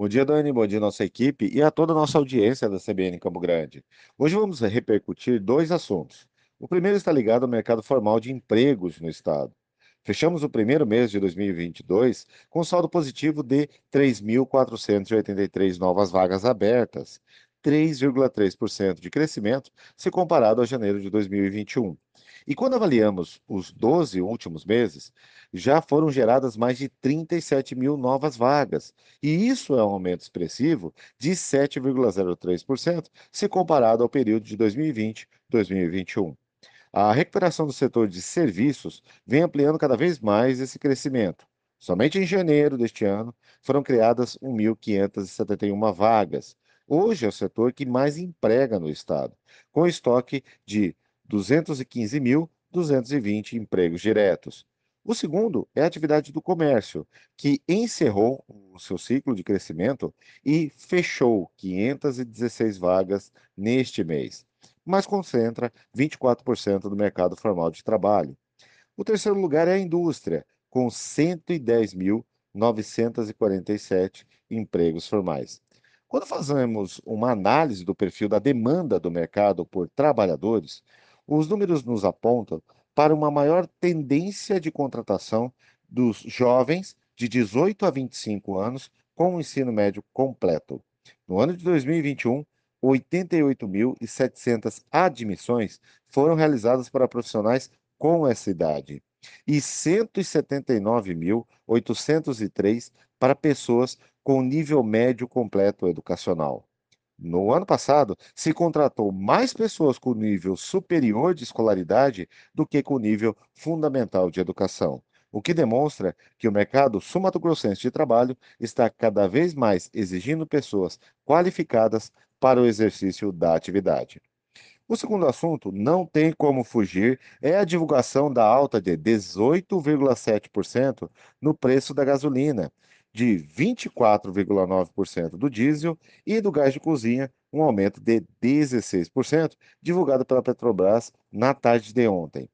Bom dia, Dani. Bom dia, nossa equipe e a toda a nossa audiência da CBN Campo Grande. Hoje vamos repercutir dois assuntos. O primeiro está ligado ao mercado formal de empregos no estado. Fechamos o primeiro mês de 2022 com saldo positivo de 3.483 novas vagas abertas, 3,3% de crescimento se comparado a janeiro de 2021. E quando avaliamos os 12 últimos meses, já foram geradas mais de 37 mil novas vagas, e isso é um aumento expressivo de 7,03% se comparado ao período de 2020-2021. A recuperação do setor de serviços vem ampliando cada vez mais esse crescimento. Somente em janeiro deste ano foram criadas 1.571 vagas. Hoje é o setor que mais emprega no estado, com estoque de 215.220 empregos diretos. O segundo é a atividade do comércio, que encerrou o seu ciclo de crescimento e fechou 516 vagas neste mês, mas concentra 24% do mercado formal de trabalho. O terceiro lugar é a indústria, com 110.947 empregos formais. Quando fazemos uma análise do perfil da demanda do mercado por trabalhadores, os números nos apontam para uma maior tendência de contratação dos jovens de 18 a 25 anos com o ensino médio completo. No ano de 2021, 88.700 admissões foram realizadas para profissionais com essa idade e 179.803 para pessoas com nível médio completo educacional. No ano passado, se contratou mais pessoas com nível superior de escolaridade do que com nível fundamental de educação, o que demonstra que o mercado sumatogrossense de trabalho está cada vez mais exigindo pessoas qualificadas para o exercício da atividade. O segundo assunto, não tem como fugir, é a divulgação da alta de 18,7% no preço da gasolina, de 24,9% do diesel e do gás de cozinha, um aumento de 16%, divulgado pela Petrobras na tarde de ontem.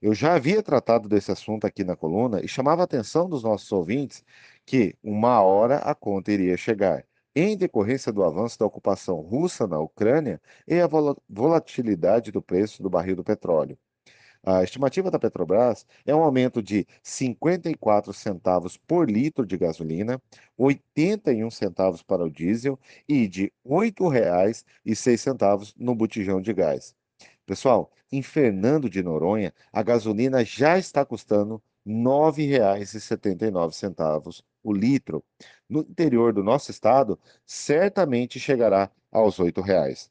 Eu já havia tratado desse assunto aqui na coluna e chamava a atenção dos nossos ouvintes que uma hora a conta iria chegar, em decorrência do avanço da ocupação russa na Ucrânia e a volatilidade do preço do barril do petróleo. A estimativa da Petrobras é um aumento de 54 centavos por litro de gasolina, 81 centavos para o diesel e de R$ 8,06 no botijão de gás. Pessoal, em Fernando de Noronha, a gasolina já está custando R$ 9,79 o litro. No interior do nosso estado, certamente chegará aos R$ 8,00.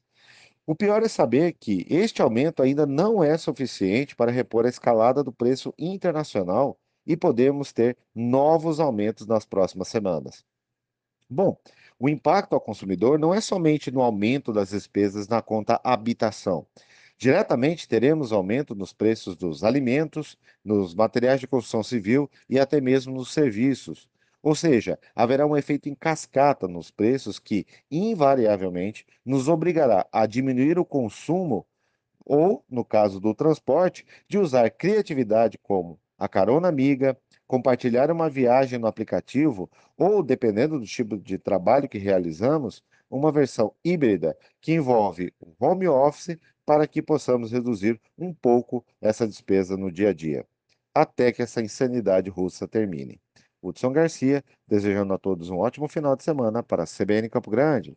O pior é saber que este aumento ainda não é suficiente para repor a escalada do preço internacional e podemos ter novos aumentos nas próximas semanas. Bom, o impacto ao consumidor não é somente no aumento das despesas na conta habitação. Diretamente teremos aumento nos preços dos alimentos, nos materiais de construção civil e até mesmo nos serviços, ou seja, haverá um efeito em cascata nos preços que, invariavelmente, nos obrigará a diminuir o consumo ou, no caso do transporte, de usar criatividade como a carona amiga, compartilhar uma viagem no aplicativo ou, dependendo do tipo de trabalho que realizamos, uma versão híbrida que envolve o home office para que possamos reduzir um pouco essa despesa no dia a dia, até que essa insanidade russa termine. Hudson Garcia, desejando a todos um ótimo final de semana para a CBN Campo Grande.